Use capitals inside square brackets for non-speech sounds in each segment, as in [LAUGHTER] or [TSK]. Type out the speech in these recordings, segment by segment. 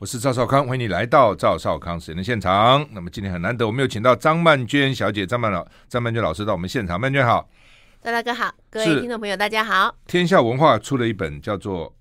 我是赵少康，欢迎你来到赵少康实验的现场。那么今天很难得，我们有请到张曼娟小姐、张曼老、张曼娟老师到我们现场。曼娟好，赵大哥好，各位听众朋友大家好。天下文化出了一本叫做《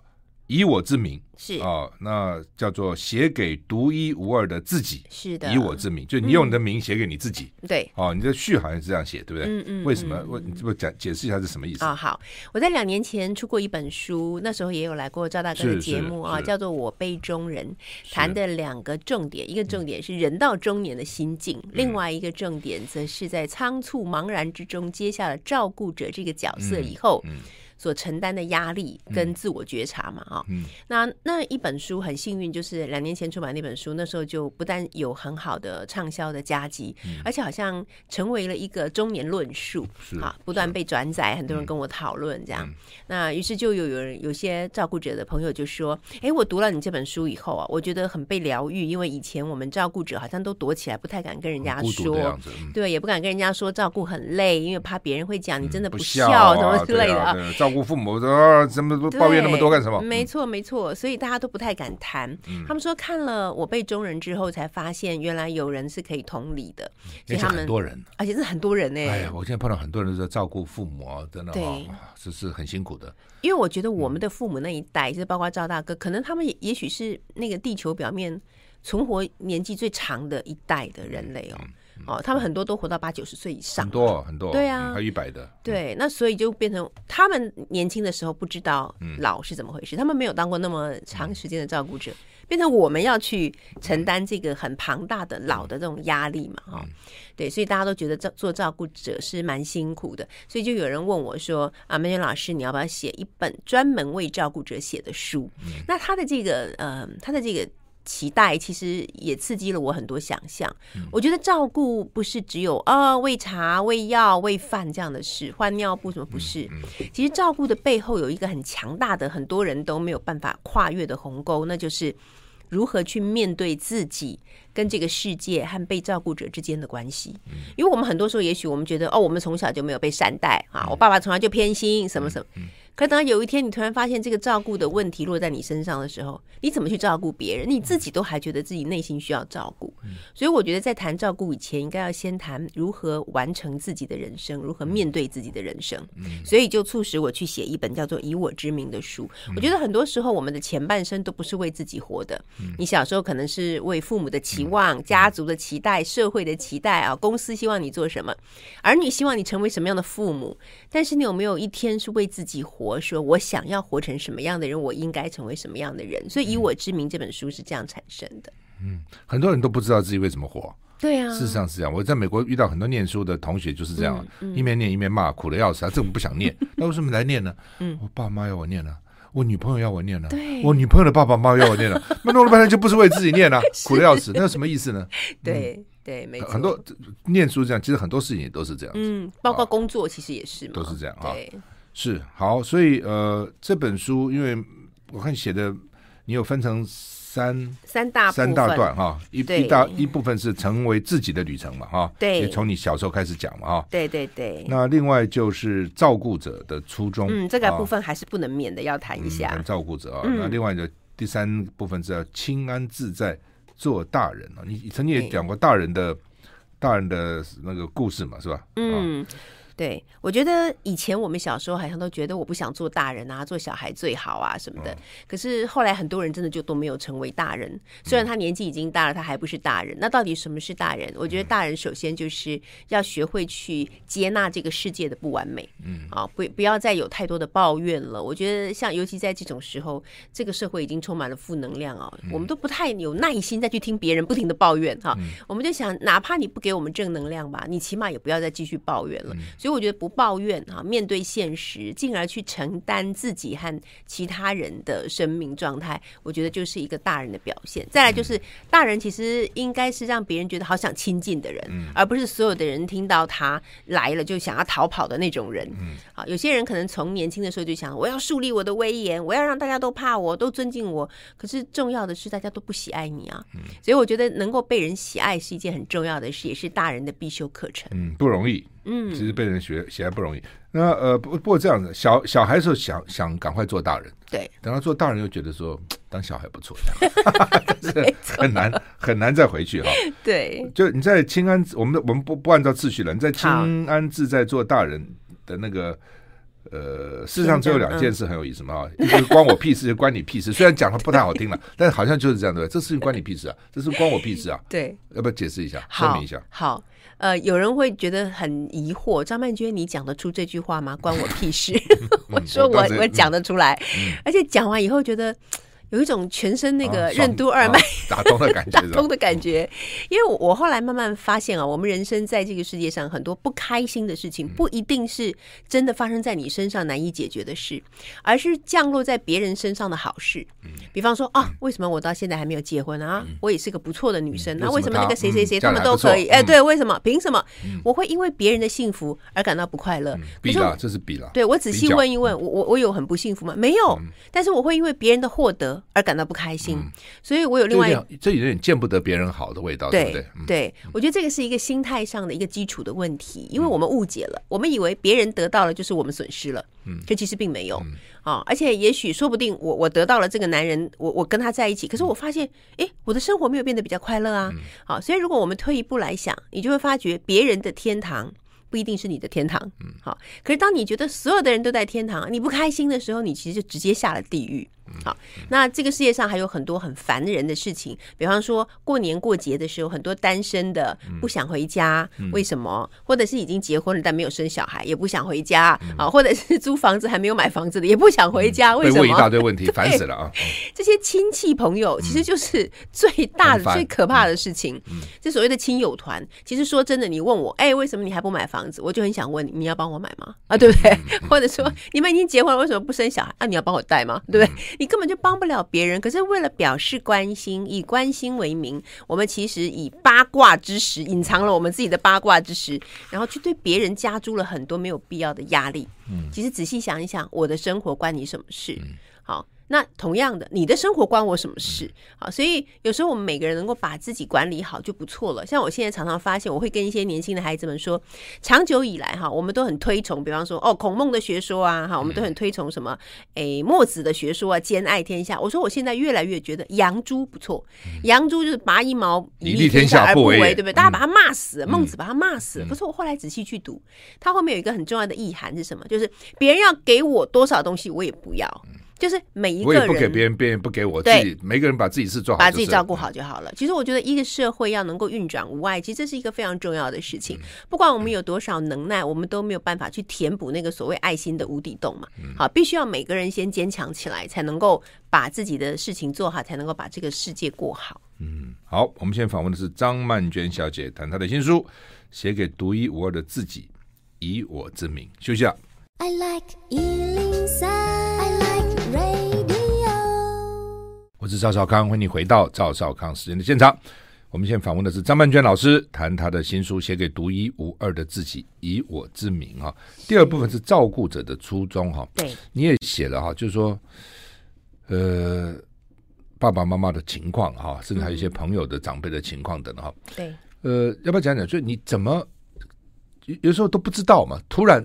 以我之名》。是哦，那叫做写给独一无二的自己。是的，以我之名，就你用你的名写给你自己。嗯、对，哦，你的序好像是这样写，对不对？嗯嗯。为什么？我你不讲解释一下是什么意思？啊、哦，好，我在两年前出过一本书，那时候也有来过赵大哥的节目啊，叫做《我杯中人》，谈的两个重点，一个重点是人到中年的心境，嗯、另外一个重点则是在仓促茫然之中接下了照顾者这个角色以后。嗯。嗯所承担的压力跟自我觉察嘛，啊、嗯，那那一本书很幸运，就是两年前出版那本书，那时候就不但有很好的畅销的佳绩，嗯，而且好像成为了一个中年论述，啊，不断被转载，很多人跟我讨论这样。嗯、那于是就有有人有些照顾者的朋友就说：“哎，我读了你这本书以后啊，我觉得很被疗愈，因为以前我们照顾者好像都躲起来，不太敢跟人家说，嗯、对，也不敢跟人家说照顾很累，因为怕别人会讲你真的不孝什么之类的啊。”照顾父母的怎么抱怨那么多干什么？没错，没错，所以大家都不太敢谈。嗯、他们说看了我辈中人之后，才发现原来有人是可以同理的。而且很多人，而且是很多人呢。哎呀，我现在碰到很多人都在照顾父母啊，真的啊，这是很辛苦的。因为我觉得我们的父母那一代，就是包括赵大哥，可能他们也也许是那个地球表面存活年纪最长的一代的人类哦。嗯哦，他们很多都活到八九十岁以上，很多很多，对啊，还有一百的，对，那所以就变成他们年轻的时候不知道老是怎么回事，他们没有当过那么长时间的照顾者，变成我们要去承担这个很庞大的老的这种压力嘛，哈，对，所以大家都觉得做做照顾者是蛮辛苦的，所以就有人问我说：“啊，梅娟老师，你要不要写一本专门为照顾者写的书？”那他的这个，呃，他的这个。期待其实也刺激了我很多想象。嗯、我觉得照顾不是只有啊喂茶、喂药、喂饭这样的事，换尿布什么不是？嗯嗯、其实照顾的背后有一个很强大的、很多人都没有办法跨越的鸿沟，那就是如何去面对自己跟这个世界和被照顾者之间的关系。嗯、因为我们很多时候，也许我们觉得哦，我们从小就没有被善待啊，嗯、我爸爸从来就偏心什么什么。可等到有一天你突然发现这个照顾的问题落在你身上的时候，你怎么去照顾别人？你自己都还觉得自己内心需要照顾，所以我觉得在谈照顾以前，应该要先谈如何完成自己的人生，如何面对自己的人生。所以就促使我去写一本叫做《以我之名》的书。我觉得很多时候我们的前半生都不是为自己活的。你小时候可能是为父母的期望、家族的期待、社会的期待啊，公司希望你做什么，儿女希望你成为什么样的父母。但是你有没有一天是为自己活？我说我想要活成什么样的人，我应该成为什么样的人，所以以我之名这本书是这样产生的。嗯，很多人都不知道自己为什么活。对啊，事实上是这样。我在美国遇到很多念书的同学就是这样，嗯嗯、一面念一面骂，苦的要死。他这么不想念，[LAUGHS] 那为什么来念呢？嗯，我爸妈要我念呢、啊，我女朋友要我念呢、啊，对我女朋友的爸爸妈妈要我念了、啊，[LAUGHS] 那弄了半天就不是为自己念了、啊，[LAUGHS] 苦的要死，那有什么意思呢？对。嗯对，没错，很多念书这样，其实很多事情也都是这样。嗯，包括工作其实也是嘛，都是这样啊。对，是好，所以呃，这本书因为我看写的，你有分成三三大三大段哈，一一大一部分是成为自己的旅程嘛哈，对，从你小时候开始讲嘛哈，对对对。那另外就是照顾者的初衷，嗯，这个部分还是不能免的要谈一下。照顾者啊，那另外的第三部分是要清安自在。做大人啊，你曾经也讲过大人的、欸、大人的那个故事嘛，是吧？嗯。啊对，我觉得以前我们小时候好像都觉得我不想做大人啊，做小孩最好啊什么的。可是后来很多人真的就都没有成为大人，虽然他年纪已经大了，他还不是大人。那到底什么是大人？我觉得大人首先就是要学会去接纳这个世界的不完美，嗯啊，不不要再有太多的抱怨了。我觉得像尤其在这种时候，这个社会已经充满了负能量啊，我们都不太有耐心再去听别人不停的抱怨哈。我们就想，哪怕你不给我们正能量吧，你起码也不要再继续抱怨了。所以我觉得不抱怨啊，面对现实，进而去承担自己和其他人的生命状态，我觉得就是一个大人的表现。再来就是，大人其实应该是让别人觉得好想亲近的人，而不是所有的人听到他来了就想要逃跑的那种人。嗯啊，有些人可能从年轻的时候就想，我要树立我的威严，我要让大家都怕我，都尊敬我。可是重要的是，大家都不喜爱你啊。所以我觉得能够被人喜爱是一件很重要的事，也是大人的必修课程。嗯，不容易。嗯，其实被人学显然不容易。那呃，不不过这样子，小小孩时候想想赶快做大人，对，等到做大人又觉得说 [TSK] 当小孩不错，[LAUGHS] [LAUGHS] 很难很难再回去哈。对，就你在清安，我们我们不不按照秩序了。你在清安自在做大人的那个。呃，事实上只有两件事很有意思嘛，啊、嗯，一个关我屁事，[LAUGHS] 就关你屁事。虽然讲的不太好听了，但是好像就是这样对吧，[LAUGHS] 这事情关你屁事啊，这是关我屁事啊。[LAUGHS] 对，要不要解释一下，说明一下？好，呃，有人会觉得很疑惑，张曼娟，你讲得出这句话吗？关我屁事？我说我我讲得出来，嗯、而且讲完以后觉得。有一种全身那个任督二脉、啊、打通的感觉，[LAUGHS] 打通的感觉。因为我后来慢慢发现啊，我们人生在这个世界上很多不开心的事情，不一定是真的发生在你身上难以解决的事，而是降落在别人身上的好事。比方说啊，为什么我到现在还没有结婚啊？我也是个不错的女生，那为什么那个谁谁谁他们都可以？哎，对，为什么？凭什么？我会因为别人的幸福而感到不快乐？比了，这是比了。对，我仔细问一问，我我我有很不幸福吗？没有，但是我会因为别人的获得。而感到不开心，嗯、所以我有另外一这有点见不得别人好的味道，对，对不对？嗯、对，我觉得这个是一个心态上的一个基础的问题，因为我们误解了，嗯、我们以为别人得到了就是我们损失了，嗯，这其实并没有啊。而且也许说不定我我得到了这个男人，我我跟他在一起，可是我发现，哎，我的生活没有变得比较快乐啊。好、所以如果我们退一步来想，你就会发觉别人的天堂。不一定是你的天堂，嗯，好。可是当你觉得所有的人都在天堂，你不开心的时候，你其实就直接下了地狱。好，那这个世界上还有很多很烦人的事情，比方说过年过节的时候，很多单身的不想回家，为什么？或者是已经结婚了但没有生小孩也不想回家啊？或者是租房子还没有买房子的也不想回家，为什么？问一大堆问题，[LAUGHS] 烦死了啊！这些亲戚朋友其实就是最大的、最可怕的事情。这所谓的亲友团，其实说真的，你问我，哎，为什么你还不买房子？我就很想问你，你要帮我买吗？啊，对不对？[LAUGHS] 或者说你们已经结婚了，为什么不生小孩？啊，你要帮我带吗？对不对？你根本就帮不了别人，可是为了表示关心，以关心为名，我们其实以八卦之实隐藏了我们自己的八卦之实，然后去对别人加诸了很多没有必要的压力。嗯，其实仔细想一想，我的生活关你什么事？好。那同样的，你的生活关我什么事？好，所以有时候我们每个人能够把自己管理好就不错了。像我现在常常发现，我会跟一些年轻的孩子们说，长久以来哈，我们都很推崇，比方说哦，孔孟的学说啊，哈，我们都很推崇什么，诶，墨子的学说啊，兼爱天下。我说我现在越来越觉得杨朱不错，杨朱就是拔一毛以利天下而不为，对不对？大家把他骂死，孟子把他骂死。可是我后来仔细去读，他后面有一个很重要的意涵是什么？就是别人要给我多少东西，我也不要。就是每一个人，我也不给别人，别人不给我，自己对每个人把自己事做好，把自己照顾好就好了。其实我觉得一个社会要能够运转无碍，其实这是一个非常重要的事情。不管我们有多少能耐，我们都没有办法去填补那个所谓爱心的无底洞嘛。好，必须要每个人先坚强起来，才能够把自己的事情做好，才能够把这个世界过好。嗯，好，我们现在访问的是张曼娟小姐，谈她的新书，写给独一无二的自己，以我之名。休息下。I like 我是赵少康，欢迎你回到赵少康时间的现场。我们现在访问的是张曼娟老师，谈他的新书《写给独一无二的自己，以我之名》哈。第二部分是照顾者的初衷哈。对，你也写了哈，就是说，呃，爸爸妈妈的情况哈，甚至还有一些朋友的长辈的情况等哈。对，呃，要不要讲讲？就你怎么有时候都不知道嘛？突然。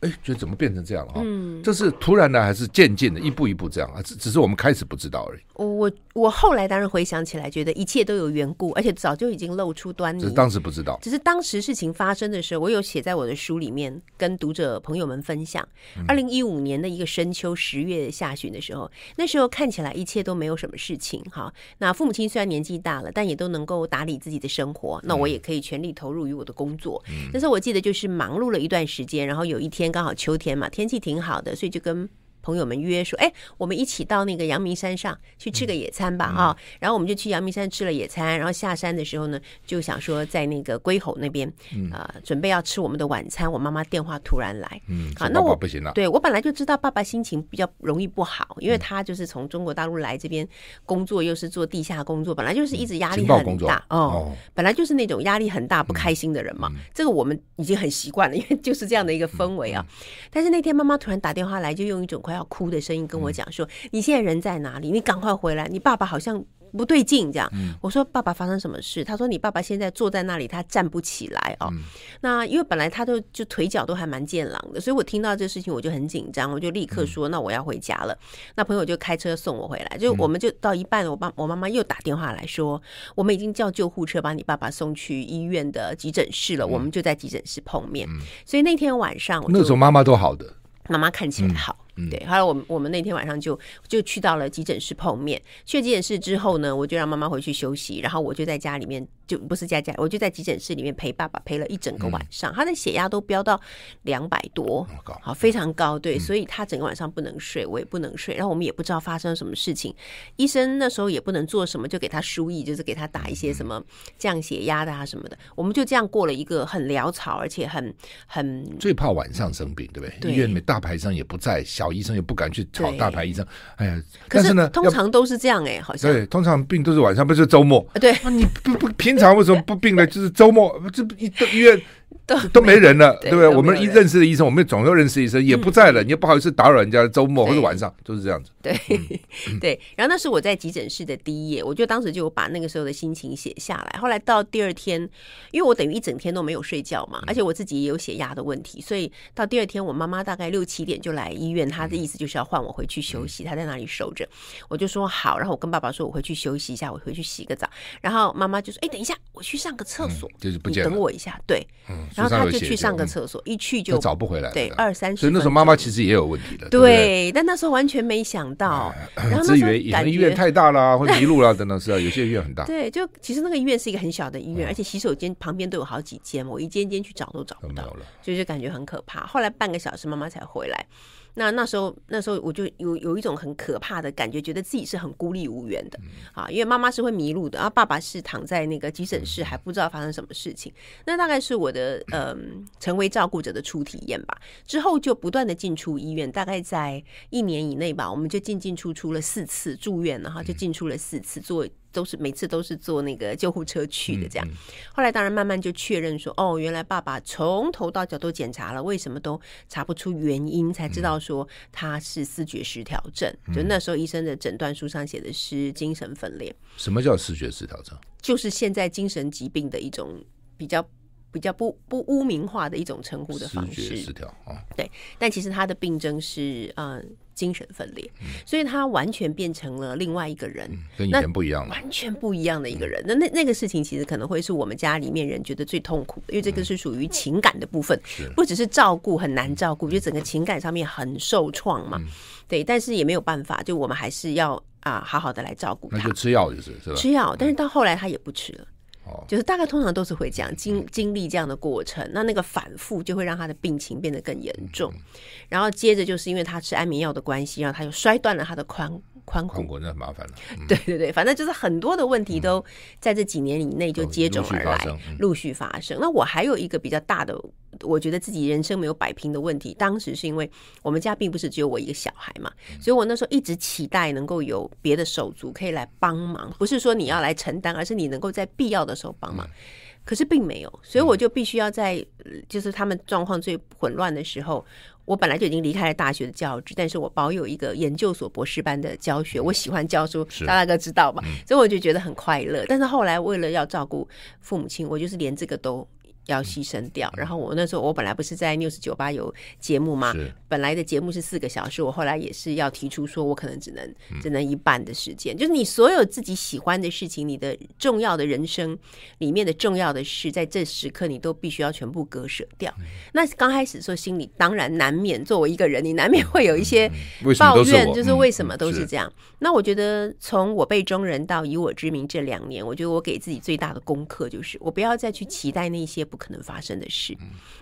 哎，觉得怎么变成这样了哈？嗯，这是突然的还是渐进的，一步一步这样啊？只只是我们开始不知道而已。我我我后来当然回想起来，觉得一切都有缘故，而且早就已经露出端倪。只是当时不知道，只是当时事情发生的时候，我有写在我的书里面，跟读者朋友们分享。二零一五年的一个深秋十月下旬的时候，那时候看起来一切都没有什么事情哈。那父母亲虽然年纪大了，但也都能够打理自己的生活，那我也可以全力投入于我的工作。但是我记得就是忙碌了一段时间，然后有一天。刚好秋天嘛，天气挺好的，所以就跟。朋友们约说：“哎，我们一起到那个阳明山上去吃个野餐吧！啊，然后我们就去阳明山吃了野餐。然后下山的时候呢，就想说在那个龟吼那边啊，准备要吃我们的晚餐。我妈妈电话突然来，嗯，啊，那我不行了。对，我本来就知道爸爸心情比较容易不好，因为他就是从中国大陆来这边工作，又是做地下工作，本来就是一直压力很大哦，本来就是那种压力很大、不开心的人嘛。这个我们已经很习惯了，因为就是这样的一个氛围啊。但是那天妈妈突然打电话来，就用一种快。要哭的声音跟我讲说：“你现在人在哪里？你赶快回来！你爸爸好像不对劲，这样。我说爸爸发生什么事？他说你爸爸现在坐在那里，他站不起来哦。那因为本来他都就腿脚都还蛮健朗的，所以我听到这事情我就很紧张，我就立刻说那我要回家了。那朋友就开车送我回来，就我们就到一半，我爸我妈妈又打电话来说，我们已经叫救护车把你爸爸送去医院的急诊室了，我们就在急诊室碰面。所以那天晚上，那时候妈妈都好的，妈妈看起来好。对，后来我们我们那天晚上就就去到了急诊室碰面。去急诊室之后呢，我就让妈妈回去休息，然后我就在家里面。就不是在家，我就在急诊室里面陪爸爸陪了一整个晚上，嗯、他的血压都飙到两百多，好非常高，对，嗯、所以他整个晚上不能睡，我也不能睡，然后我们也不知道发生了什么事情，医生那时候也不能做什么，就给他输液，就是给他打一些什么降血压的啊什么的，我们就这样过了一个很潦草，而且很很最怕晚上生病，对不对？对医院大排上也不在，小医生也不敢去找大牌医生，哎呀，可是呢，通常都是这样哎、欸，好像对，通常病都是晚上，不是周末，对，你不不平。常为什么不病呢？就是周末，这医医院都都没人了，对不对？我们一认识的医生，我们总要认识医生，也不在了，你也不好意思打扰人家。周末或者晚上都是这样子。对 [LAUGHS] 对。然后那是我在急诊室的第一页，我就当时就把那个时候的心情写下来。后来到第二天，因为我等于一整天都没有睡觉嘛，而且我自己也有血压的问题，所以到第二天，我妈妈大概六七点就来医院，她的意思就是要换我回去休息，她在那里守着。我就说好，然后我跟爸爸说，我回去休息一下，我回去洗个澡。然后妈妈就说：“哎，等一下，我去上个厕所，就是不你等我一下。”对，然后他就去上个厕所，一去就找不回来。对，二三十。所以那时候妈妈其实也有问题的。对，但那时候完全没想到。然后那时候感觉医院太大了，会迷路了等等是啊，有些医院很大。[LAUGHS] 对，就其实那个医院是一个很小的医院，而且洗手间旁边都有好几间，我一间间去找都找不到，所以就感觉很可怕。后来半个小时妈妈才回来。那那时候，那时候我就有有一种很可怕的感觉，觉得自己是很孤立无援的啊，因为妈妈是会迷路的，然后爸爸是躺在那个急诊室，还不知道发生什么事情。那大概是我的嗯、呃，成为照顾者的初体验吧。之后就不断的进出医院，大概在一年以内吧，我们就进进出出了四次住院，然后就进出了四次做。都是每次都是坐那个救护车去的，这样。后来当然慢慢就确认说，哦，原来爸爸从头到脚都检查了，为什么都查不出原因，才知道说他是思觉失调症。就那时候医生的诊断书上写的是精神分裂。什么叫思觉失调症？就是现在精神疾病的一种比较比较不不污名化的一种称呼的方式。失调啊，对。但其实他的病症是嗯。精神分裂，所以他完全变成了另外一个人，跟以前不一样了，完全不一样的一个人。那那那个事情其实可能会是我们家里面人觉得最痛苦的，因为这个是属于情感的部分，不只是照顾很难照顾，就整个情感上面很受创嘛。对，但是也没有办法，就我们还是要啊好好的来照顾他。那就吃药就是是吧？吃药，但是到后来他也不吃了。就是大概通常都是会这样经经历这样的过程，那那个反复就会让他的病情变得更严重，然后接着就是因为他吃安眠药的关系，然后他又摔断了他的髋。髋骨那很麻烦了，嗯、对对对，反正就是很多的问题都在这几年以内就接踵而来。陆续发生。那我还有一个比较大的，我觉得自己人生没有摆平的问题，当时是因为我们家并不是只有我一个小孩嘛，所以我那时候一直期待能够有别的手足可以来帮忙，不是说你要来承担，而是你能够在必要的时候帮忙。可是并没有，所以我就必须要在就是他们状况最混乱的时候。我本来就已经离开了大学的教职，但是我保有一个研究所博士班的教学。我喜欢教书，大大哥知道吧？所以我就觉得很快乐。但是后来为了要照顾父母亲，我就是连这个都。要牺牲掉，然后我那时候我本来不是在 News 酒吧有节目吗？本来的节目是四个小时，我后来也是要提出说，我可能只能、嗯、只能一半的时间。就是你所有自己喜欢的事情，你的重要的人生里面的重要的事，在这时刻你都必须要全部割舍掉。嗯、那刚开始说心里当然难免，作为一个人，你难免会有一些抱怨，就是为什么都是这样。那我觉得从我辈中人到以我之名这两年，我觉得我给自己最大的功课就是，我不要再去期待那些不。可能发生的事，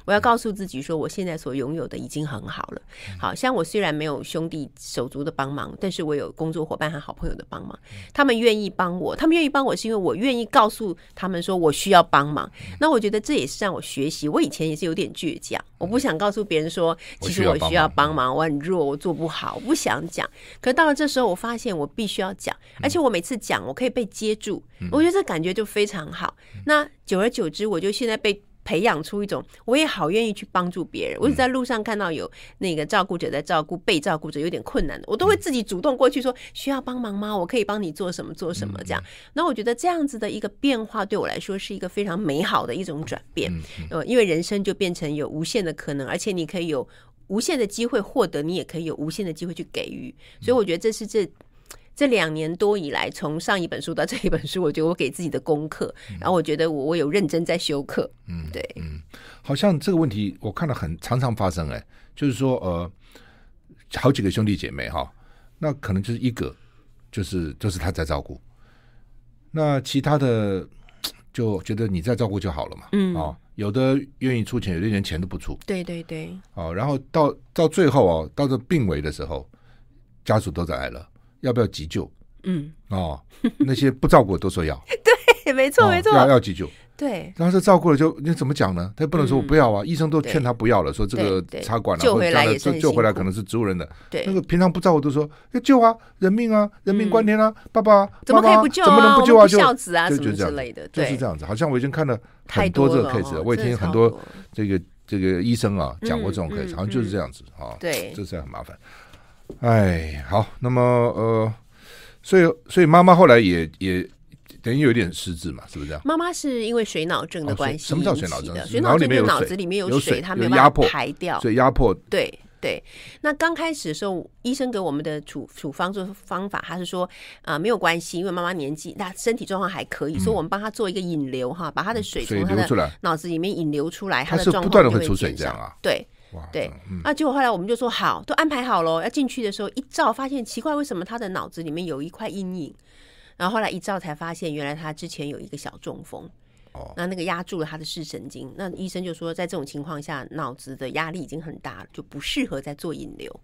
我要告诉自己说，我现在所拥有的已经很好了。好像我虽然没有兄弟手足的帮忙，但是我有工作伙伴和好朋友的帮忙，他们愿意帮我，他们愿意帮我是因为我愿意告诉他们说我需要帮忙。那我觉得这也是让我学习。我以前也是有点倔强，我不想告诉别人说，其实我需要帮忙，我很弱，我做不好，我不想讲。可是到了这时候，我发现我必须要讲，而且我每次讲，我可以被接住，我觉得这感觉就非常好。那久而久之，我就现在被。培养出一种，我也好愿意去帮助别人。我是在路上看到有那个照顾者在照顾被照顾者有点困难的，我都会自己主动过去说，需要帮忙吗？我可以帮你做什么做什么这样。那我觉得这样子的一个变化对我来说是一个非常美好的一种转变。呃，因为人生就变成有无限的可能，而且你可以有无限的机会获得，你也可以有无限的机会去给予。所以我觉得这是这。这两年多以来，从上一本书到这一本书，我觉得我给自己的功课，然后我觉得我我有认真在修课。嗯，对，嗯，好像这个问题我看到很常常发生，哎，就是说，呃，好几个兄弟姐妹哈，那可能就是一个，就是就是他在照顾，那其他的就觉得你在照顾就好了嘛，嗯，哦，有的愿意出钱，有的连钱都不出，对对对，哦，然后到到最后哦，到这病危的时候，家属都在来了。要不要急救？嗯，哦，那些不照顾都说要，[LAUGHS] 对，没错，没错，要要急救，对。然后这照顾了就你怎么讲呢？他不能说我不要啊，医生都劝他不要了，说这个插管了，救回来也是救回来可能是植物人的，对。那个平常不照顾都说要救啊，人命啊，人命关天啊，爸爸怎么可以不救啊？怎么能不救啊？孝子啊，什么之类的，就是这样子。好像我已经看了很多这个 case，我也听很多这个这个医生啊讲过这种 case，好像就是这样子啊，对，这是很麻烦。哎，好，那么呃。所以，所以妈妈后来也也等于有点失智嘛，是不是这样？妈妈是因为水脑症的关系、哦。什么叫水脑症？水脑症就脑子里面有水，它没有办法排掉，所以压迫。对对。那刚开始的时候，医生给我们的处处方做方法，他是说啊、呃，没有关系，因为妈妈年纪大，身体状况还可以，嗯、所以我们帮她做一个引流哈，把她的水从他的脑子里面引流出来，他的状况不断的会出水，这对，那结果后来我们就说好，都安排好了，要进去的时候一照，发现奇怪，为什么他的脑子里面有一块阴影？然后后来一照才发现，原来他之前有一个小中风。哦，那那个压住了他的视神经。那医生就说，在这种情况下，脑子的压力已经很大了，就不适合再做引流。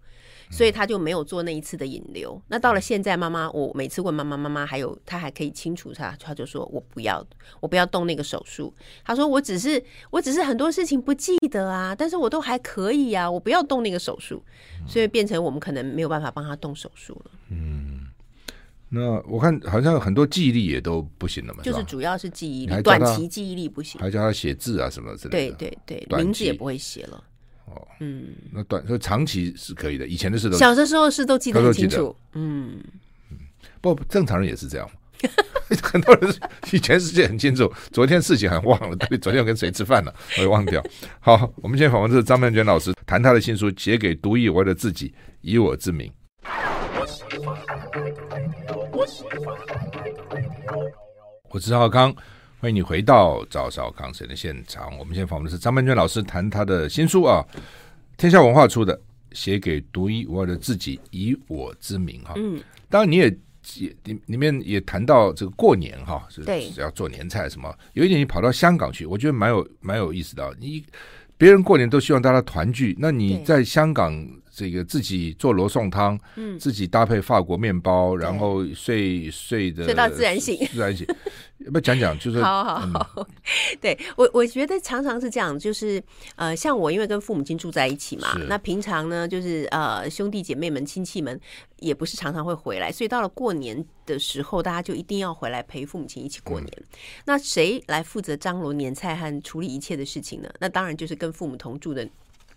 所以他就没有做那一次的引流。那到了现在，妈妈，我每次问妈妈，妈妈还有他还可以清楚他，他就说我不要，我不要动那个手术。他说我只是我只是很多事情不记得啊，但是我都还可以啊，我不要动那个手术。所以变成我们可能没有办法帮他动手术了。嗯，那我看好像很多记忆力也都不行了嘛，就是主要是记忆力，短期记忆力不行，还叫他写字啊什么之类的。对对对，名字也不会写了。哦，嗯，那短说长期是可以的，以前的事都小的时候是都记得很清楚，嗯。嗯，不正常人也是这样，[LAUGHS] 很多人以前事情很清楚，昨天事情还忘了，对，昨天我跟谁吃饭了，我也忘掉。好，我们现在访问的是张曼娟老师，谈他的新书《写给独一无二的自己，以我之名》。我是赵少康。欢迎你回到赵少康时间的现场。我们现在访问的是张曼娟老师，谈他的新书啊，天下文化出的《写给独一无二的自己，以我之名》哈。嗯，当然你也也里里面也谈到这个过年哈，是是要做年菜什么。有一点你跑到香港去，我觉得蛮有蛮有意思的。你别人过年都希望大家团聚，那你在香港这个自己做罗宋汤，嗯，自己搭配法国面包，然后睡睡的睡到自然醒，自然醒。[LAUGHS] 要不要讲讲？就是好好好，嗯、[LAUGHS] 对我我觉得常常是这样，就是呃，像我因为跟父母亲住在一起嘛，那平常呢，就是呃兄弟姐妹们、亲戚们也不是常常会回来，所以到了过年的时候，大家就一定要回来陪父母亲一起过年。嗯、那谁来负责张罗年菜和处理一切的事情呢？那当然就是跟父母同住的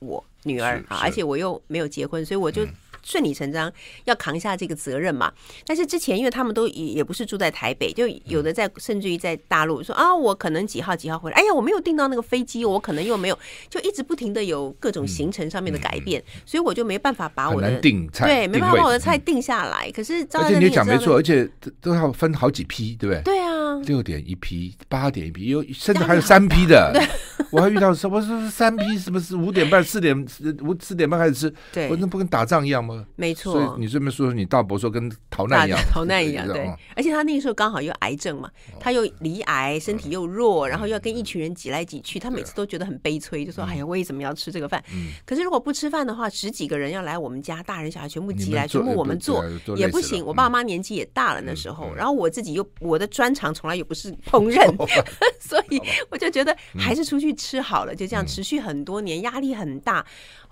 我女儿啊，而且我又没有结婚，所以我就。嗯顺理成章要扛下这个责任嘛？但是之前因为他们都也也不是住在台北，就有的在甚至于在大陆说啊，我可能几号几号回来。哎呀，我没有订到那个飞机，我可能又没有，就一直不停的有各种行程上面的改变，所以我就没办法把我的订菜对，没办法把我的菜定下来。可是而且你讲没错，而且都要分好几批，对不对？对啊，六点一批，八点一批，有甚至还有三批的。对，我还遇到什么是三批？什么是五点半、四点五四点半开始吃？对，我那不跟打仗一样吗？没错，所以你这么说说你大伯说跟逃难一样，[LAUGHS] 逃难一样，对。而且他那个时候刚好又癌症嘛，他又离癌，身体又弱，然后又要跟一群人挤来挤去，他每次都觉得很悲催，就说：“哎呀，为什么要吃这个饭？”可是如果不吃饭的话，十几个人要来我们家，大人小孩全部挤来，全部我们做也不行。我爸妈年纪也大了那时候，然后我自己又我的专长从从来也不是烹饪，[LAUGHS] [LAUGHS] 所以我就觉得还是出去吃好了，就这样持续很多年，压力很大。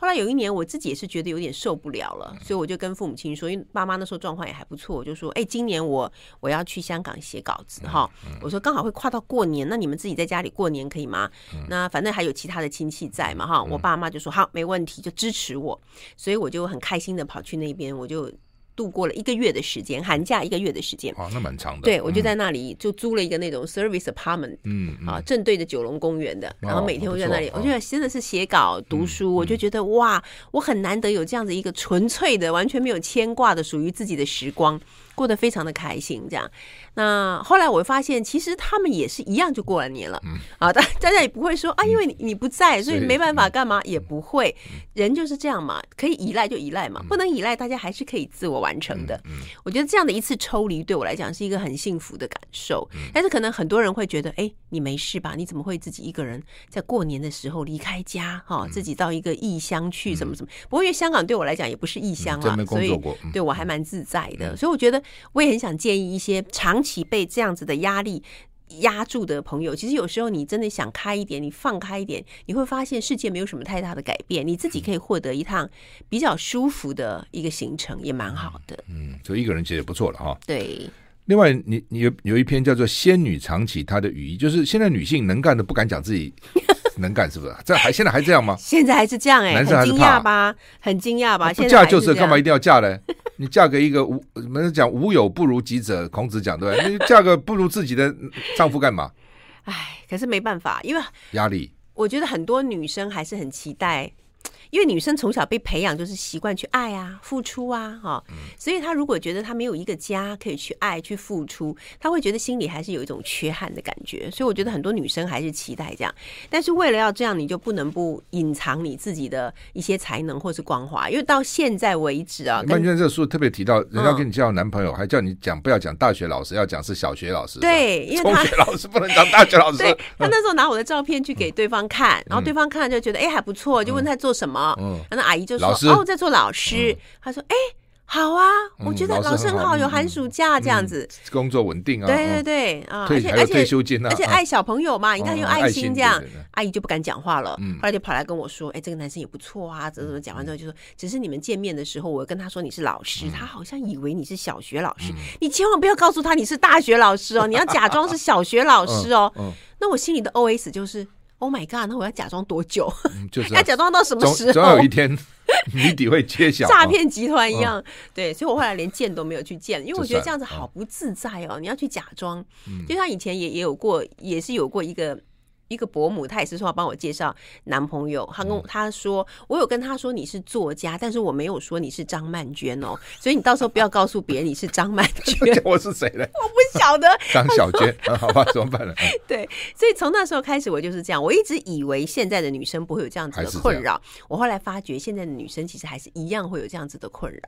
后来有一年，我自己也是觉得有点受不了了，所以我就跟父母亲说，因为爸妈那时候状况也还不错，我就说，哎，今年我我要去香港写稿子哈，我说刚好会跨到过年，那你们自己在家里过年可以吗？那反正还有其他的亲戚在嘛哈，我爸妈就说好，没问题，就支持我，所以我就很开心的跑去那边，我就。度过了一个月的时间，寒假一个月的时间。哇，那蛮长的。对，我就在那里就租了一个那种 service apartment，嗯，啊，正对着九龙公园的，然后每天我在那里，我觉得真的是写稿、读书，我就觉得哇，我很难得有这样子一个纯粹的、完全没有牵挂的属于自己的时光。过得非常的开心，这样。那后来我发现，其实他们也是一样，就过了年了。嗯，啊，大大家也不会说啊，因为你你不在，所以没办法干嘛，也不会。人就是这样嘛，可以依赖就依赖嘛，不能依赖，大家还是可以自我完成的。我觉得这样的一次抽离，对我来讲是一个很幸福的感受。但是可能很多人会觉得，哎，你没事吧？你怎么会自己一个人在过年的时候离开家，哈，自己到一个异乡去，什么什么？不过因为香港对我来讲也不是异乡啊，所以对我还蛮自在的。所以我觉得。我也很想建议一些长期被这样子的压力压住的朋友，其实有时候你真的想开一点，你放开一点，你会发现世界没有什么太大的改变，你自己可以获得一趟比较舒服的一个行程，也蛮好的。嗯，就一个人其实也不错了哈。对。另外，你你有有一篇叫做《仙女长起她的羽翼》，就是现在女性能干的不敢讲自己能干，是不是？这还现在还这样吗？现在还是这样哎、欸，男生还是怕很惊讶吧？很惊讶吧？不嫁就是干嘛一定要嫁嘞？[LAUGHS] 你嫁给一个无，我们讲无有不如己者，孔子讲对，你嫁个不如自己的丈夫干嘛？哎，可是没办法，因为压力。我觉得很多女生还是很期待。因为女生从小被培养就是习惯去爱啊、付出啊，哈，所以她如果觉得她没有一个家可以去爱、去付出，她会觉得心里还是有一种缺憾的感觉。所以我觉得很多女生还是期待这样，但是为了要这样，你就不能不隐藏你自己的一些才能或是光华。因为到现在为止啊，曼娟这个书特别提到，人家跟你介绍男朋友，还叫你讲不要讲大学老师，要讲是小学老师。对，因为他中学老师不能讲大学老师。对，[LAUGHS] 他那时候拿我的照片去给对方看，然后对方看了就觉得哎还不错，就问他做什么。嗯，那阿姨就说：“哦，在做老师。”他说：“哎，好啊，我觉得老师很好，有寒暑假这样子，工作稳定啊。”对对对啊，而且而且而且爱小朋友嘛，你看有爱心这样，阿姨就不敢讲话了。后来就跑来跟我说：“哎，这个男生也不错啊，怎么怎么。”讲完之后就说：“只是你们见面的时候，我跟他说你是老师，他好像以为你是小学老师。你千万不要告诉他你是大学老师哦，[LAUGHS] 你要假装是小学老师哦。”那我心里的 OS 就是。Oh my god！那我要假装多久？[LAUGHS] 就是要假装到什么时候？总有一天谜底会揭晓。诈骗集团一样，对，所以我后来连见都没有去见，因为我觉得这样子好不自在哦。你要去假装，就像以前也也有过，也是有过一个。一个伯母，她也是说要帮我介绍男朋友。她跟她说，我有跟她说你是作家，但是我没有说你是张曼娟哦，所以你到时候不要告诉别人你是张曼娟。我是谁呢？[LAUGHS] 我不晓得。张小娟，好吧，怎么办呢？[LAUGHS] 对，所以从那时候开始，我就是这样。我一直以为现在的女生不会有这样子的困扰，我后来发觉现在的女生其实还是一样会有这样子的困扰，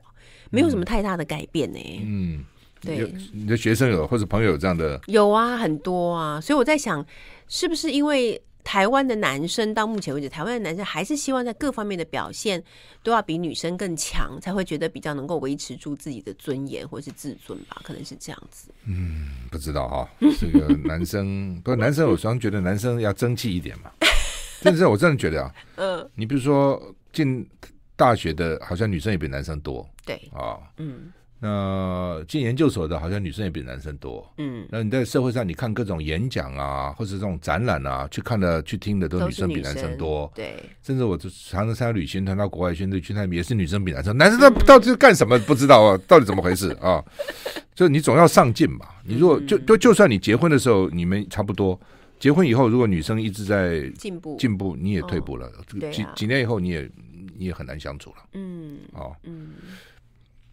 没有什么太大的改变呢。嗯，对，你的学生有或者朋友有这样的？有啊，很多啊，所以我在想。是不是因为台湾的男生到目前为止，台湾的男生还是希望在各方面的表现都要比女生更强，才会觉得比较能够维持住自己的尊严或是自尊吧？可能是这样子。嗯，不知道哈。这个男生，不过男生有时候觉得男生要争气一点嘛。[LAUGHS] 但是我真的觉得啊，嗯，你比如说进大学的，好像女生也比男生多。对啊，嗯。那进研究所的，好像女生也比男生多。嗯，那你在社会上，你看各种演讲啊，或者这种展览啊，去看的、去听的，都女生比男生多。对，甚至我就常常参加旅行团到国外去，去那边也是女生比男生。[LAUGHS] 男生他到底是干什么？不知道啊，到底怎么回事啊？[LAUGHS] 就你总要上进嘛。你如果就就就算你结婚的时候你们差不多，结婚以后如果女生一直在进步进步，你也退步了。几几年以后你也你也很难相处了。嗯，哦，嗯。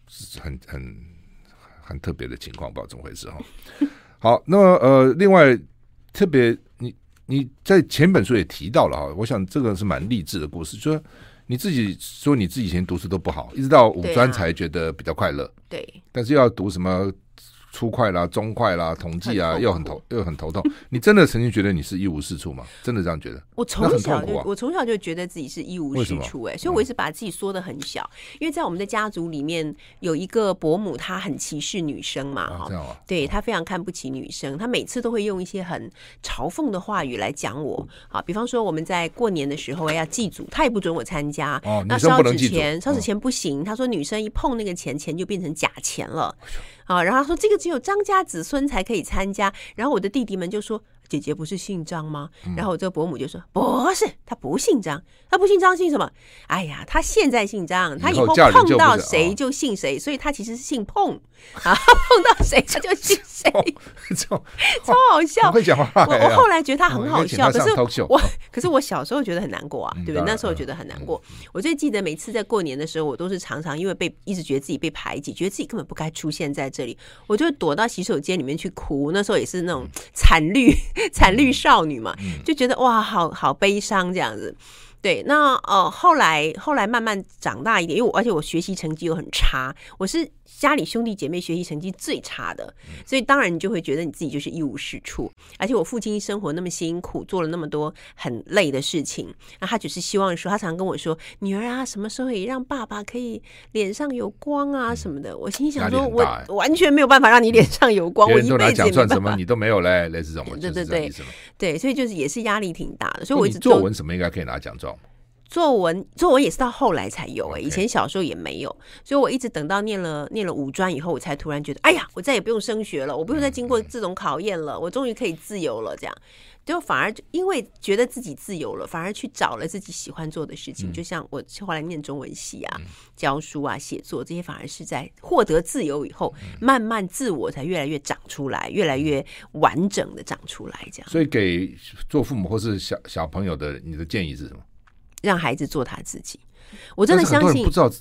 是很很很特别的情况，不知道怎么回事哈。好，那么呃，另外特别，你你在前本书也提到了哈，我想这个是蛮励志的故事，就说你自己说你自己以前读书都不好，一直到五专才觉得比较快乐。对，但是要读什么初快啦、中快啦、统计啊，又很头又很头痛。你真的曾经觉得你是一无是处吗？真的这样觉得？我从小就我从小就觉得自己是一无是处哎，所以我一直把自己缩的很小。因为在我们的家族里面有一个伯母，她很歧视女生嘛，哈，对，她非常看不起女生，她每次都会用一些很嘲讽的话语来讲我。啊，比方说我们在过年的时候要祭祖，她也不准我参加。哦，那烧纸钱，烧纸钱不行。她说女生一碰那个钱，钱就变成假钱了。啊，然后他说这个只有张家子孙才可以参加，然后我的弟弟们就说。姐姐不是姓张吗？然后我这个伯母就说：“不是，她不姓张，她不姓张，姓什么？哎呀，她现在姓张，她以后 [LAUGHS] 碰到谁就姓谁，所以她其实是姓碰啊，碰到谁她就姓谁，超好笑。我我后来觉得她很好笑，可是我可是我小时候觉得很难过啊，对不对？那时候觉得很难过。我最记得每次在过年的时候，我都是常常因为被一直觉得自己被排挤，觉得自己根本不该出现在这里，我就躲到洗手间里面去哭。那时候也是那种惨绿。[LAUGHS] 惨绿少女嘛，就觉得哇，好好悲伤这样子。对，那呃，后来后来慢慢长大一点，因为我而且我学习成绩又很差，我是家里兄弟姐妹学习成绩最差的，所以当然你就会觉得你自己就是一无是处。而且我父亲生活那么辛苦，做了那么多很累的事情，那他只是希望说，他常跟我说：“女儿啊，什么时候也让爸爸可以脸上有光啊什么的。”我心想说：“我完全没有办法让你脸上有光，我一辈子也没办法。”你都没有嘞，类似这种，对对对，对，所以就是也是压力挺大的。所以我一直作文什么应该可以拿奖状。作文，作文也是到后来才有哎、欸，以前小时候也没有，所以我一直等到念了念了五专以后，我才突然觉得，哎呀，我再也不用升学了，我不用再经过这种考验了，我终于可以自由了。这样，就反而因为觉得自己自由了，反而去找了自己喜欢做的事情。就像我后来念中文系啊，教书啊，写作这些，反而是在获得自由以后，慢慢自我才越来越长出来，越来越完整的长出来。这样，所以给做父母或是小小朋友的，你的建议是什么？让孩子做他自己，我真的相信。不知道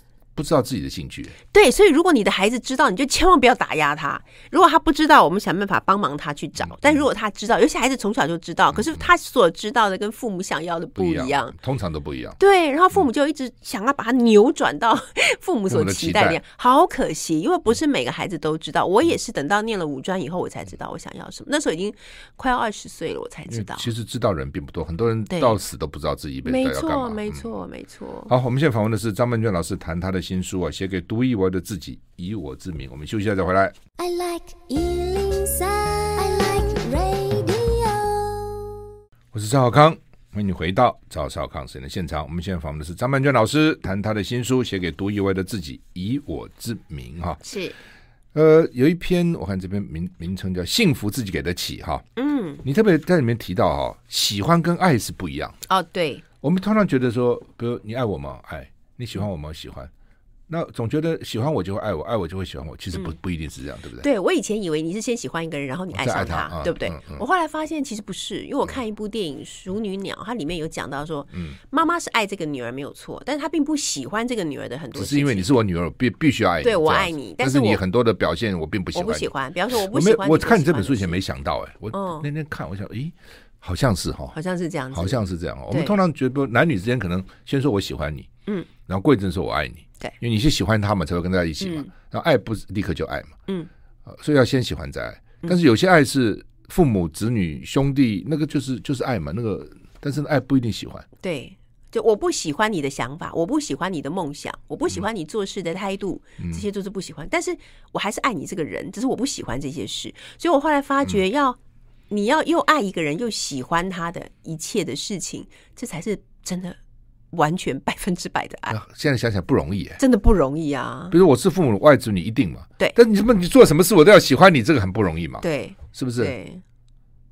自己的兴趣，对，所以如果你的孩子知道，你就千万不要打压他。如果他不知道，我们想办法帮忙他去找。但如果他知道，有些孩子从小就知道，可是他所知道的跟父母想要的不一样，通常都不一样。对，然后父母就一直想要把他扭转到 [LAUGHS] 父母所期待的样，好可惜，因为不是每个孩子都知道。我也是等到念了五专以后，我才知道我想要什么。那时候已经快要二十岁了，我才知道。其实知道人并不多，很多人到死都不知道自己一辈子要干嘛。没错，没错，没错。好，我们现在访问的是张曼娟老师，谈她的新书啊，写给。独一无二的自己，以我之名。我们休息一下再回来。I like 103, I like radio。我是赵小康，欢迎你回到赵少康时间的现场。我们现在访问的是张曼娟老师，谈她的新书《写给独一无二的自己，以我之名》哈。是，呃，有一篇我看这篇名名称叫《幸福自己给得起》哈。嗯，你特别在里面提到哈，喜欢跟爱是不一样。哦，对，我们通常觉得说，比如你爱我吗？爱，你喜欢我吗？喜欢。那总觉得喜欢我就会爱我，爱我就会喜欢我，其实不不一定是这样，对不对？对，我以前以为你是先喜欢一个人，然后你爱上他，对不对？我后来发现其实不是，因为我看一部电影《熟女鸟》，它里面有讲到说，嗯妈妈是爱这个女儿没有错，但是她并不喜欢这个女儿的很多。只是因为你是我女儿，必必须要爱你。对，我爱你，但是你很多的表现我并不喜欢。我不喜欢，比方说我不喜欢。我看你这本书以前没想到，哎，我那天看，我想，咦，好像是哈，好像是这样，好像是这样。我们通常觉得男女之间可能先说我喜欢你，嗯，然后过一阵说我爱你。对，因为你是喜欢他嘛才会跟在一起嘛，然后爱不是立刻就爱嘛，嗯，所以要先喜欢再爱。但是有些爱是父母、子女、兄弟，那个就是就是爱嘛，那个但是爱不一定喜欢。对，就我不喜欢你的想法，我不喜欢你的梦想，我不喜欢你做事的态度，这些都是不喜欢。但是我还是爱你这个人，只是我不喜欢这些事。所以我后来发觉，要你要又爱一个人，又喜欢他的一切的事情，这才是真的。完全百分之百的爱，现在想想不容易，真的不容易啊！比如我是父母外子女，一定嘛？对。但你什么？你做什么事，我都要喜欢你，这个很不容易嘛？对，是不是？对。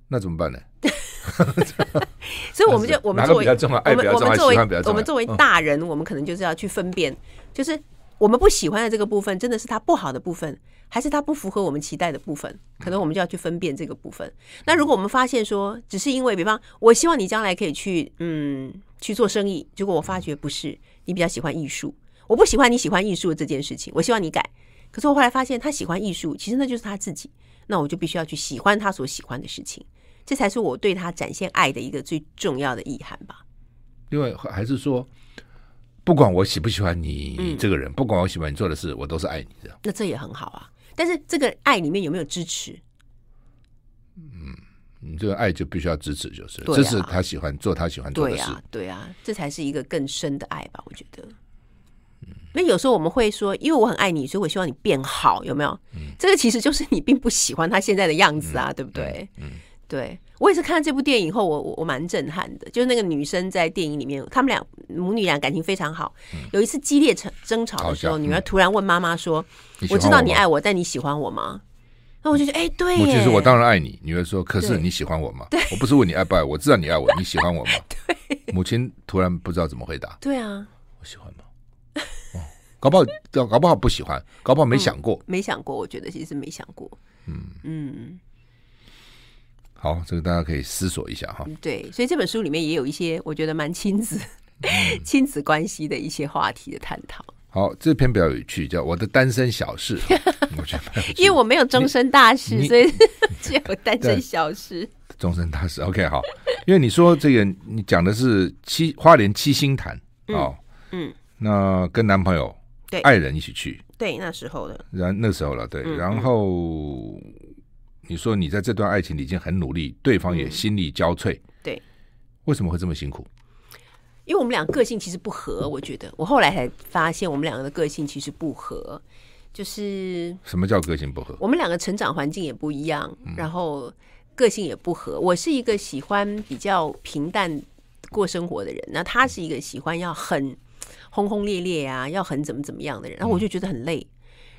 那怎么办呢？[LAUGHS] [LAUGHS] 所以我们就我们作为我们我们作为我们作为大人，我们可能就是要去分辨，就是我们不喜欢的这个部分，真的是他不好的部分，还是他不符合我们期待的部分？可能我们就要去分辨这个部分。那如果我们发现说，只是因为，比方，我希望你将来可以去，嗯。去做生意，结果我发觉不是，你比较喜欢艺术，我不喜欢你喜欢艺术的这件事情，我希望你改。可是我后来发现，他喜欢艺术，其实那就是他自己，那我就必须要去喜欢他所喜欢的事情，这才是我对他展现爱的一个最重要的意涵吧。另外，还是说，不管我喜不喜欢你这个人，嗯、不管我喜欢你做的事，我都是爱你的。那这也很好啊。但是这个爱里面有没有支持？嗯，你这个爱就必须要支持，就是、啊、支持他喜欢做他喜欢做的事。对啊，对啊，这才是一个更深的爱吧？我觉得。那有时候我们会说，因为我很爱你，所以我希望你变好，有没有？嗯、这个其实就是你并不喜欢他现在的样子啊，嗯、对不对？嗯，嗯对。我也是看了这部电影后，我我我蛮震撼的。就是那个女生在电影里面，他们俩母女俩感情非常好。嗯、有一次激烈争争吵的时候，嗯、女儿突然问妈妈说：“我，我知道你爱我，但你喜欢我吗？”那我就觉得，哎，对。母亲说：“我当然爱你。”女儿说：“可是你喜欢我吗？”，我不是问你爱不爱我，知道你爱我，你喜欢我吗？[LAUGHS] 对。母亲突然不知道怎么回答。对啊，我喜欢吗？搞不好，搞不好不喜欢，搞不好没想过，嗯、没想过。我觉得其实没想过。嗯嗯，好，这个大家可以思索一下哈。对，所以这本书里面也有一些我觉得蛮亲子、嗯、[LAUGHS] 亲子关系的一些话题的探讨。好，这篇比较有趣，叫《我的单身小事》。[LAUGHS] 我觉得，因为我没有终身大事，所以只有单身小事。终身大事，OK，好。因为你说这个，你讲的是七花莲七星潭哦，嗯，那跟男朋友。对爱人一起去，对那时候的，然那时候了，对，嗯、然后你说你在这段爱情里已经很努力，对方也心力交瘁，嗯、对，为什么会这么辛苦？因为我们俩个个性其实不合，我觉得我后来才发现我们两个的个性其实不合，就是什么叫个性不合？我们两个成长环境也不一样，然后个性也不合。我是一个喜欢比较平淡过生活的人，那他是一个喜欢要很。轰轰烈烈啊，要很怎么怎么样的人，然后我就觉得很累，嗯、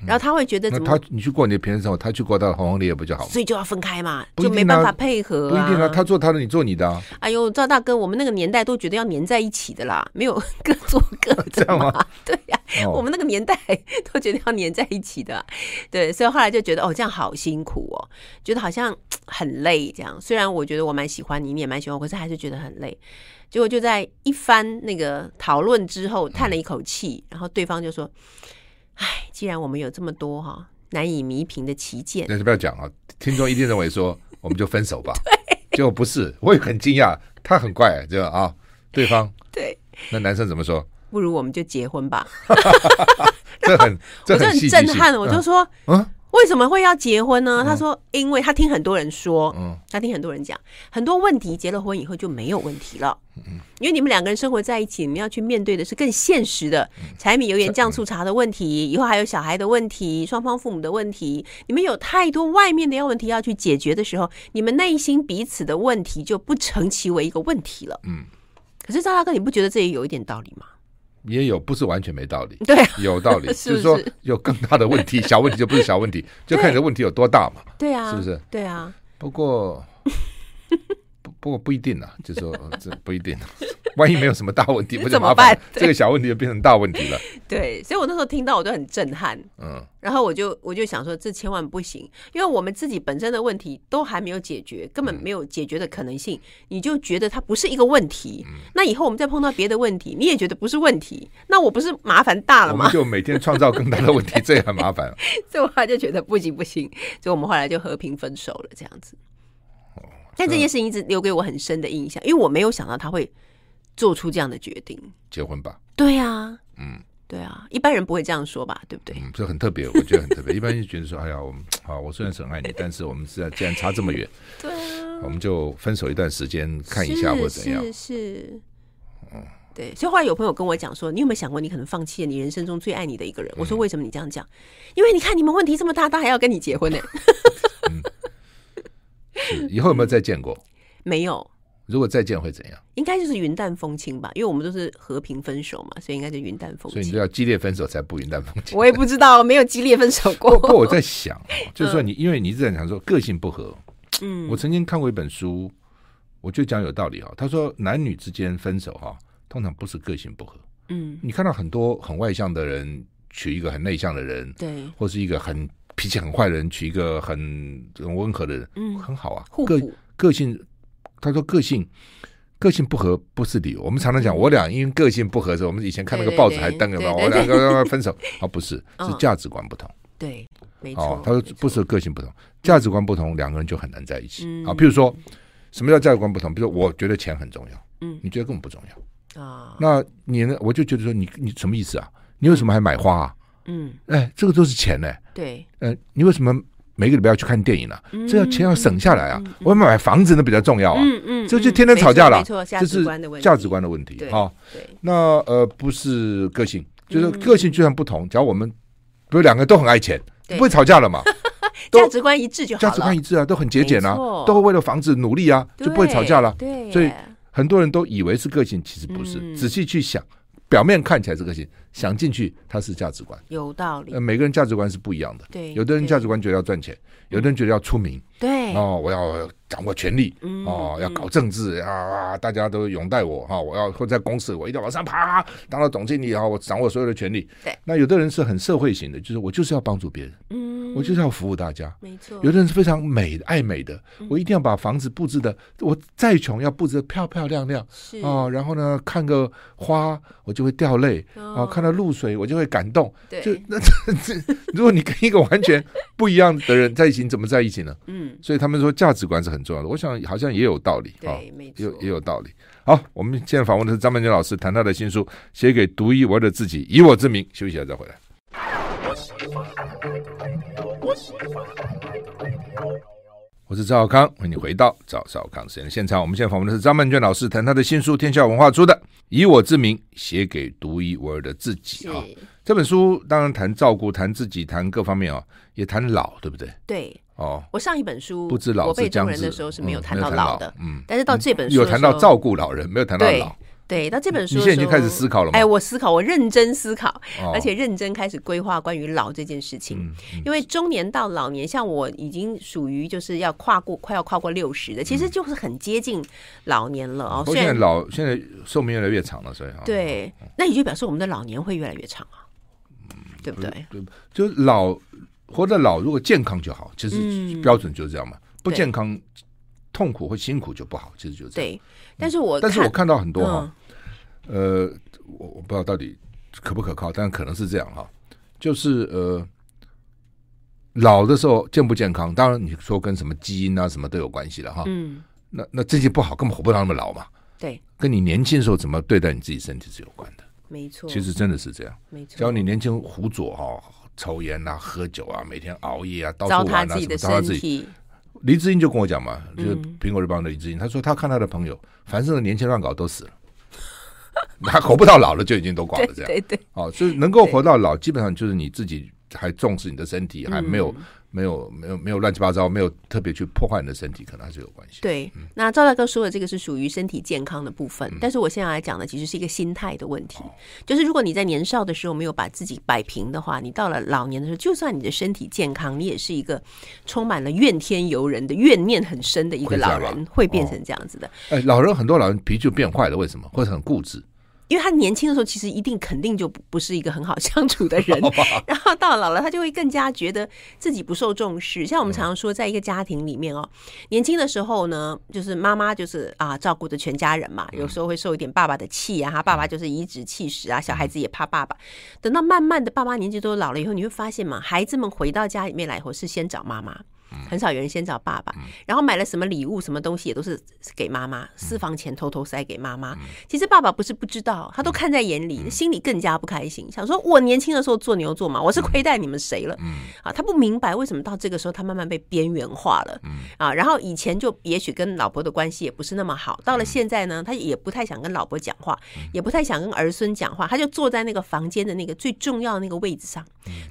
然后他会觉得怎么，他你去过你的平时生活，他去过他的轰轰烈烈不就好吗？所以就要分开嘛，就没办法配合、啊。不一定啊，他做他的，你做你的啊。哎呦，赵大哥，我们那个年代都觉得要粘在一起的啦，没有各做各的。[LAUGHS] 这样吗？[LAUGHS] 对呀、啊，哦、我们那个年代都觉得要粘在一起的。对，所以后来就觉得哦，这样好辛苦哦，觉得好像很累。这样，虽然我觉得我蛮喜欢你，你也蛮喜欢我，可是还是觉得很累。结果就在一番那个讨论之后，叹了一口气，然后对方就说：“哎，既然我们有这么多哈难以弥平的歧见，但是不要讲啊，听众一定认为说我们就分手吧。对”结果不是，我也很惊讶，他很怪，这样啊，对方对，那男生怎么说？不如我们就结婚吧。[LAUGHS] 这很，这很我就很震撼，我就说，嗯。为什么会要结婚呢？他说，因为他听很多人说，嗯他听很多人讲，很多问题结了婚以后就没有问题了。因为你们两个人生活在一起，你们要去面对的是更现实的柴米油盐酱醋茶的问题，以后还有小孩的问题，双方父母的问题，你们有太多外面的要问题要去解决的时候，你们内心彼此的问题就不成其为一个问题了。嗯，可是赵大哥，你不觉得这也有一点道理吗？也有不是完全没道理，对，有道理，[LAUGHS] 就是。说有更大的问题，[LAUGHS] 小问题就不是小问题，就看你的问题有多大嘛，对啊，是不是？对啊，不过不不过不一定啊，就是说这不一定。[LAUGHS] 万一没有什么大问题，[LAUGHS] 不就麻烦？怎么办？[LAUGHS] 这个小问题就变成大问题了。对，所以我那时候听到我都很震撼。嗯，然后我就我就想说，这千万不行，因为我们自己本身的问题都还没有解决，根本没有解决的可能性。你就觉得它不是一个问题，那以后我们再碰到别的问题，你也觉得不是问题，那我不是麻烦大了吗？我们就每天创造更大的问题，这也很麻烦。所以我后来就觉得不行不行，所以我们后来就和平分手了，这样子。但这件事情一直留给我很深的印象，因为我没有想到他会。做出这样的决定，结婚吧。对啊，嗯，对啊，一般人不会这样说吧，对不对？嗯，这很特别，我觉得很特别。一般就觉得说，哎呀，我们好，我虽然是很爱你，但是我们现在既然差这么远，[LAUGHS] 对啊，我们就分手一段时间看一下或怎样。是是，嗯，对。所以后来有朋友跟我讲说，你有没有想过，你可能放弃了你人生中最爱你的一个人？我说，为什么你这样讲？因为你看你们问题这么大，他还要跟你结婚呢。[LAUGHS] [LAUGHS] 嗯，是。以后有没有再见过？没有。如果再见会怎样？应该就是云淡风轻吧，因为我们都是和平分手嘛，所以应该是云淡风轻。所以你都要激烈分手才不云淡风轻。我也不知道，没有激烈分手 [LAUGHS] 过。不过我在想，就是说你，因为你一直在讲说个性不合。嗯，我曾经看过一本书，我就讲有道理哈。他说男女之间分手哈，通常不是个性不合。嗯，你看到很多很外向的人娶一个很内向的人，对，或是一个很脾气很坏的人娶一个很很温和的人，嗯，很好啊，个个性。他说：“个性，个性不合不是理由。我们常常讲，我俩因为个性不合的时候，我们以前看那个报纸还登着嘛，我两个要分手。啊，不是，[LAUGHS] 是价值观不同。对，没错。他说不是个性不同，价值观不同，两个人就很难在一起。啊，比如说，什么叫价值观不同？比如说，我觉得钱很重要，嗯，你觉得根本不重要啊。那你呢？我就觉得说，你你什么意思啊？你为什么还买花啊？嗯，哎，这个都是钱呢。对，呃，你为什么每个礼拜要去看电影呢？这要钱要省下来啊！我要买房子那比较重要啊。嗯嗯，这就天天吵架了，这是价值观的问题。哈，那呃不是个性，就是个性就算不同，假如我们比如两个都很爱钱，不会吵架了嘛？[LAUGHS] 价值观一致就好，价值观一致啊，都很节俭啊，都会为了房子努力啊，就不会吵架了。对，所以很多人都以为是个性，其实不是。仔细去想。表面看起来是个性，想进去它是价值观，有道理。呃，每个人价值观是不一样的。对，有的人价值观觉得要赚钱，有的人觉得要出名。对，哦，我要掌握权力，哦，要搞政治啊，大家都拥戴我哈，我要或在公司，我一定要往上爬，当了总经理啊，我掌握所有的权利。对，那有的人是很社会型的，就是我就是要帮助别人，嗯，我就是要服务大家。没错。有的人是非常美的爱美的，我一定要把房子布置的，我再穷要布置的漂漂亮亮，是啊，然后呢，看个花我就会掉泪。啊，看到露水我就会感动。对，就 [LAUGHS] 那这这，如果你跟一个完全不一样的人在一起，你怎么在一起呢？嗯，所以他们说价值观是很重要的。我想好像也有道理。对，没错，有也有道理。好，我们现在访问的是张曼娟老师，谈他的新书《写给独一无二的自己，以我之名》。休息一下再回来。我是赵少康，欢迎你回到赵少康时间的现场。我们现在访问的是张曼娟老师，谈他的新书，天下文化出的《以我之名写给独一无二的自己》啊。这本书当然谈照顾，谈自己，谈各方面啊，也谈老，对不对？对。哦，我上一本书不知老之将人的时候是没有谈到老的，嗯，但是到这本书有谈到照顾老人，没有谈到老。对，那这本书，你现在已经开始思考了吗？哎，我思考，我认真思考，而且认真开始规划关于老这件事情。因为中年到老年，像我已经属于就是要跨过快要跨过六十的，其实就是很接近老年了哦。现在老现在寿命越来越长了，所以对，那也就表示我们的老年会越来越长啊，对不对？对，就老活得老，如果健康就好，其实标准就是这样嘛。不健康。痛苦或辛苦就不好，其实就是这样。对，但是我但是我看到很多哈，呃，我我不知道到底可不可靠，但可能是这样哈，就是呃，老的时候健不健康，当然你说跟什么基因啊什么都有关系了哈。嗯，那那这些不好，根本活不到那么老嘛。对，跟你年轻的时候怎么对待你自己身体是有关的。没错，其实真的是这样。没错，只要你年轻胡作哈，抽烟啊、喝酒啊、每天熬夜啊、到处玩啊什么，糟蹋自己。黎智英就跟我讲嘛，就是苹果日报的黎智英，他说他看他的朋友，凡是年轻乱搞都死了，[LAUGHS] 他活不到老了就已经都挂了，这样。对对。哦，所以能够活到老，基本上就是你自己还重视你的身体，还没有。没有没有没有乱七八糟，没有特别去破坏你的身体，可能还是有关系。对，嗯、那赵大哥说的这个是属于身体健康的部分，嗯、但是我现在来讲的其实是一个心态的问题。哦、就是如果你在年少的时候没有把自己摆平的话，你到了老年的时候，就算你的身体健康，你也是一个充满了怨天尤人的怨念很深的一个老人，会变成这样子的。哎、哦，老人很多老人脾气就变坏了，为什么？或者很固执。因为他年轻的时候，其实一定肯定就不是一个很好 [LAUGHS] 相处的人，[LAUGHS] 然后到老了，他就会更加觉得自己不受重视。像我们常常说，在一个家庭里面哦，年轻的时候呢，就是妈妈就是啊照顾着全家人嘛，有时候会受一点爸爸的气啊，他爸爸就是颐指气使啊，小孩子也怕爸爸。等到慢慢的爸妈年纪都老了以后，你会发现嘛，孩子们回到家里面来以后，是先找妈妈。很少有人先找爸爸，然后买了什么礼物、什么东西也都是给妈妈，私房钱偷偷塞给妈妈。其实爸爸不是不知道，他都看在眼里，心里更加不开心，想说我年轻的时候做牛做马，我是亏待你们谁了？啊，他不明白为什么到这个时候他慢慢被边缘化了。啊，然后以前就也许跟老婆的关系也不是那么好，到了现在呢，他也不太想跟老婆讲话，也不太想跟儿孙讲话，他就坐在那个房间的那个最重要的那个位置上，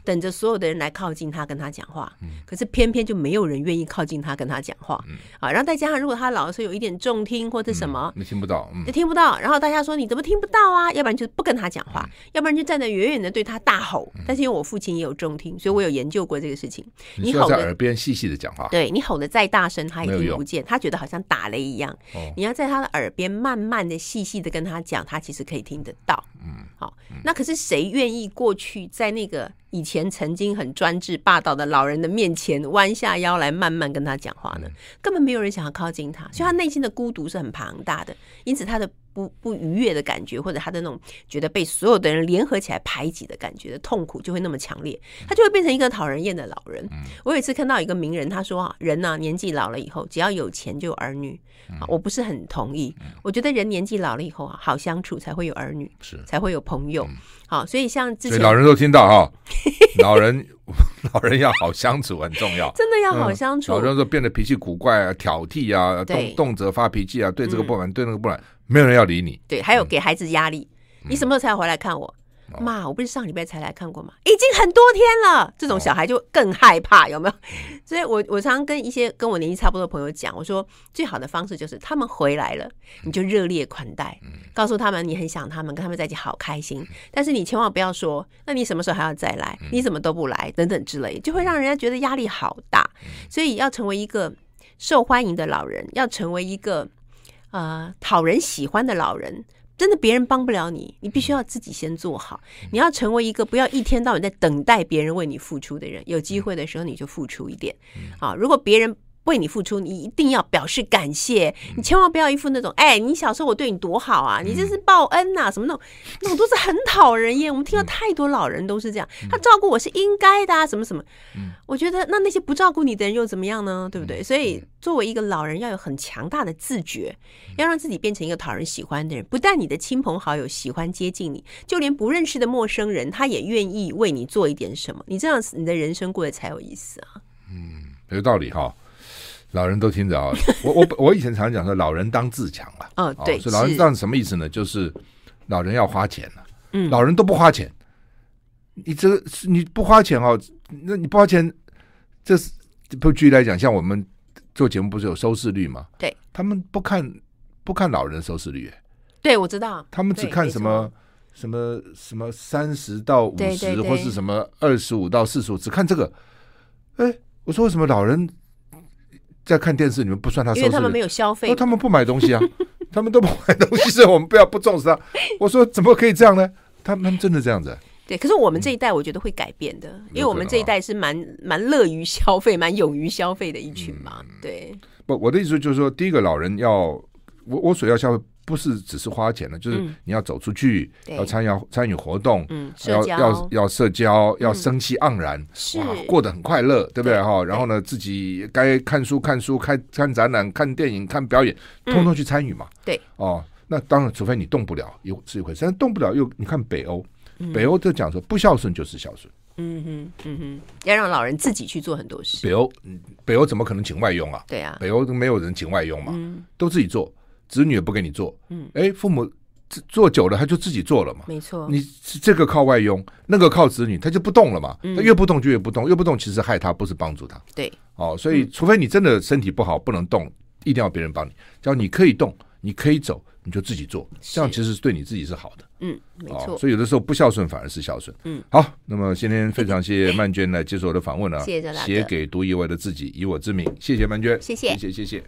等着所有的人来靠近他跟他讲话。可是偏偏就没有。人愿意靠近他跟他讲话，嗯、啊，然后再加上如果他老是有一点重听或者什么，你听不到，就听不到。然后大家说你怎么听不到啊？要不然就不跟他讲话，要不然就站在远远的对他大吼。但是因为我父亲也有重听，所以我有研究过这个事情。你吼在耳边细细的讲话，对你吼的再大声，他也听不见，他觉得好像打雷一样。你要在他的耳边慢慢的、细细的跟他讲，他其实可以听得到。嗯，好，那可是谁愿意过去在那个？以前曾经很专制霸道的老人的面前弯下腰来慢慢跟他讲话呢，根本没有人想要靠近他，所以他内心的孤独是很庞大的，因此他的不不愉悦的感觉，或者他的那种觉得被所有的人联合起来排挤的感觉的痛苦，就会那么强烈，他就会变成一个讨人厌的老人。我有一次看到一个名人，他说啊，人呢年纪老了以后，只要有钱就有儿女。我不是很同意，我觉得人年纪老了以后啊，好相处才会有儿女，是才会有朋友。好，所以像之前老人都听到哈，老人 [LAUGHS] 老人要好相处很重要，[LAUGHS] 真的要好相处。老人说变得脾气古怪啊，挑剔啊，动动辄发脾气啊，对这个不满，对那个不满。没有人要理你，对，还有给孩子压力，嗯、你什么时候才要回来看我？妈、哦，我不是上礼拜才来看过吗？已经很多天了，这种小孩就更害怕，有没有？所以我我常常跟一些跟我年纪差不多的朋友讲，我说最好的方式就是他们回来了，你就热烈款待，嗯、告诉他们你很想他们，跟他们在一起好开心。但是你千万不要说，那你什么时候还要再来？你怎么都不来？等等之类，就会让人家觉得压力好大。所以要成为一个受欢迎的老人，要成为一个。呃，讨人喜欢的老人，真的别人帮不了你，你必须要自己先做好。你要成为一个不要一天到晚在等待别人为你付出的人，有机会的时候你就付出一点。啊，如果别人。为你付出，你一定要表示感谢。你千万不要一副那种，哎，你小时候我对你多好啊，你这是报恩呐，什么那种，[LAUGHS] 那种都是很讨人厌。我们听到太多老人都是这样，他照顾我是应该的啊，什么什么。我觉得那那些不照顾你的人又怎么样呢？对不对？所以作为一个老人，要有很强大的自觉，要让自己变成一个讨人喜欢的人。不但你的亲朋好友喜欢接近你，就连不认识的陌生人，他也愿意为你做一点什么。你这样子，你的人生过得才有意思啊。嗯，有道理哈。老人都听着啊，我我 [LAUGHS] 我以前常讲说，老人当自强了。哦，对，所以老人当什么意思呢？就是老人要花钱了。嗯，老人都不花钱，你这个你不花钱哦，那你不花钱，这是不举例来讲，像我们做节目不是有收视率吗？对，他们不看不看老人的收视率。对，我知道，他们只看什么什么什么三十到五十，或是什么二十五到四十五，只看这个。哎，我说为什么老人？在看电视，你们不算他收视，因为他们没有消费，他们不买东西啊，[LAUGHS] 他们都不买东西，[LAUGHS] 所以我们不要不重视他。我说怎么可以这样呢？他们真的这样子？对，可是我们这一代我觉得会改变的，因为我们这一代是蛮蛮乐于消费、[LAUGHS] 蛮勇于消费的一群嘛。对，不，我的意思就是说，第一个老人要我我所要消费。不是只是花钱了，就是你要走出去，要参与参与活动，要要要社交，要生气盎然，哇，过得很快乐，对不对哈？然后呢，自己该看书看书，看看展览、看电影、看表演，通通去参与嘛。对，哦，那当然，除非你动不了，又是一回事。但动不了，又你看北欧，北欧就讲说不孝顺就是孝顺。嗯哼，嗯哼，要让老人自己去做很多事。北欧，北欧怎么可能请外佣啊？对啊，北欧都没有人请外佣嘛，都自己做。子女也不给你做，嗯，哎，父母做久了，他就自己做了嘛，没错。你这个靠外佣，那个靠子女，他就不动了嘛，他越不动就越不动，越不动其实害他，不是帮助他。对，哦，所以除非你真的身体不好不能动，一定要别人帮你。只要你可以动，你可以走，你就自己做，这样其实是对你自己是好的。嗯，没错。所以有的时候不孝顺反而是孝顺。嗯，好，那么今天非常谢谢曼娟来接受我的访问啊，谢谢，写给独一无二的自己，以我之名，谢谢曼娟，谢谢，谢谢，谢谢。